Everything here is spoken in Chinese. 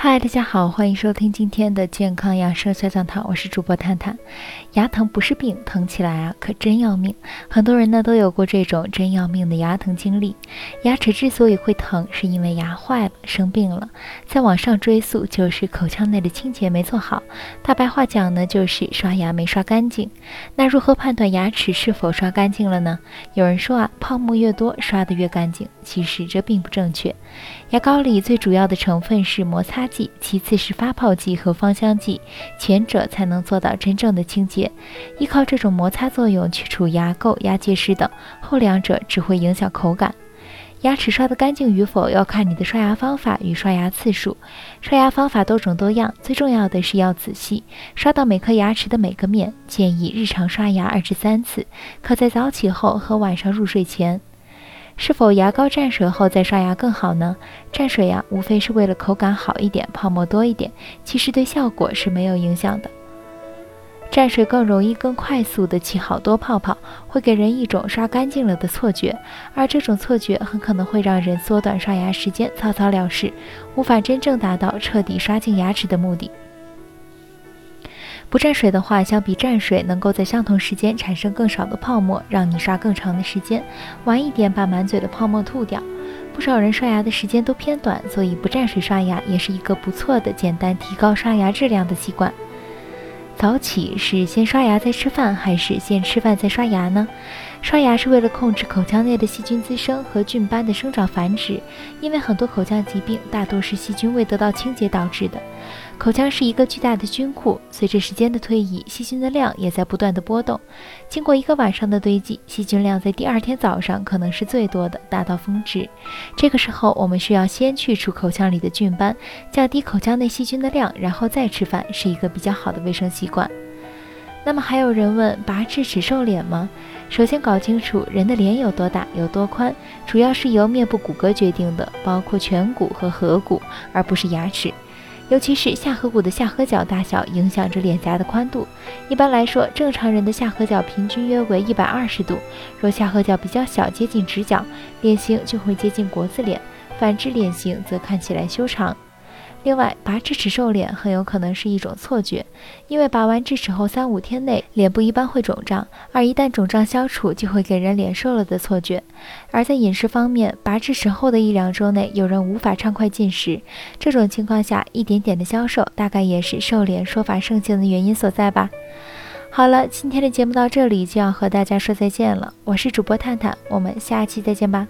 嗨，大家好，欢迎收听今天的健康养生小讲堂，我是主播探探。牙疼不是病，疼起来啊可真要命。很多人呢都有过这种真要命的牙疼经历。牙齿之所以会疼，是因为牙坏了，生病了。再往上追溯，就是口腔内的清洁没做好。大白话讲呢，就是刷牙没刷干净。那如何判断牙齿是否刷干净了呢？有人说啊，泡沫越多，刷得越干净。其实这并不正确。牙膏里最主要的成分是摩擦剂，其次是发泡剂和芳香剂，前者才能做到真正的清洁。依靠这种摩擦作用去除牙垢、牙结石等，后两者只会影响口感。牙齿刷得干净与否，要看你的刷牙方法与刷牙次数。刷牙方法多种多样，最重要的是要仔细刷到每颗牙齿的每个面。建议日常刷牙二至三次，可在早起后和晚上入睡前。是否牙膏蘸水后再刷牙更好呢？蘸水呀，无非是为了口感好一点，泡沫多一点，其实对效果是没有影响的。蘸水更容易、更快速地起好多泡泡，会给人一种刷干净了的错觉，而这种错觉很可能会让人缩短刷牙时间，草草了事，无法真正达到彻底刷净牙齿的目的。不蘸水的话，相比蘸水，能够在相同时间产生更少的泡沫，让你刷更长的时间，晚一点把满嘴的泡沫吐掉。不少人刷牙的时间都偏短，所以不蘸水刷牙也是一个不错的、简单提高刷牙质量的习惯。早起是先刷牙再吃饭，还是先吃饭再刷牙呢？刷牙是为了控制口腔内的细菌滋生和菌斑的生长繁殖，因为很多口腔疾病大多是细菌未得到清洁导致的。口腔是一个巨大的菌库，随着时间的推移，细菌的量也在不断的波动。经过一个晚上的堆积，细菌量在第二天早上可能是最多的，达到峰值。这个时候，我们需要先去除口腔里的菌斑，降低口腔内细菌的量，然后再吃饭，是一个比较好的卫生习惯。那么还有人问，拔智齿瘦脸吗？首先搞清楚人的脸有多大、有多宽，主要是由面部骨骼决定的，包括颧骨和颌骨，而不是牙齿。尤其是下颌骨的下颌角大小影响着脸颊的宽度。一般来说，正常人的下颌角平均约为一百二十度。若下颌角比较小，接近直角，脸型就会接近国字脸；反之，脸型则看起来修长。另外，拔智齿瘦脸很有可能是一种错觉，因为拔完智齿后三五天内脸部一般会肿胀，而一旦肿胀消除，就会给人脸瘦了的错觉。而在饮食方面，拔智齿后的一两周内，有人无法畅快进食，这种情况下，一点点的消瘦，大概也是瘦脸说法盛行的原因所在吧。好了，今天的节目到这里就要和大家说再见了，我是主播探探，我们下期再见吧。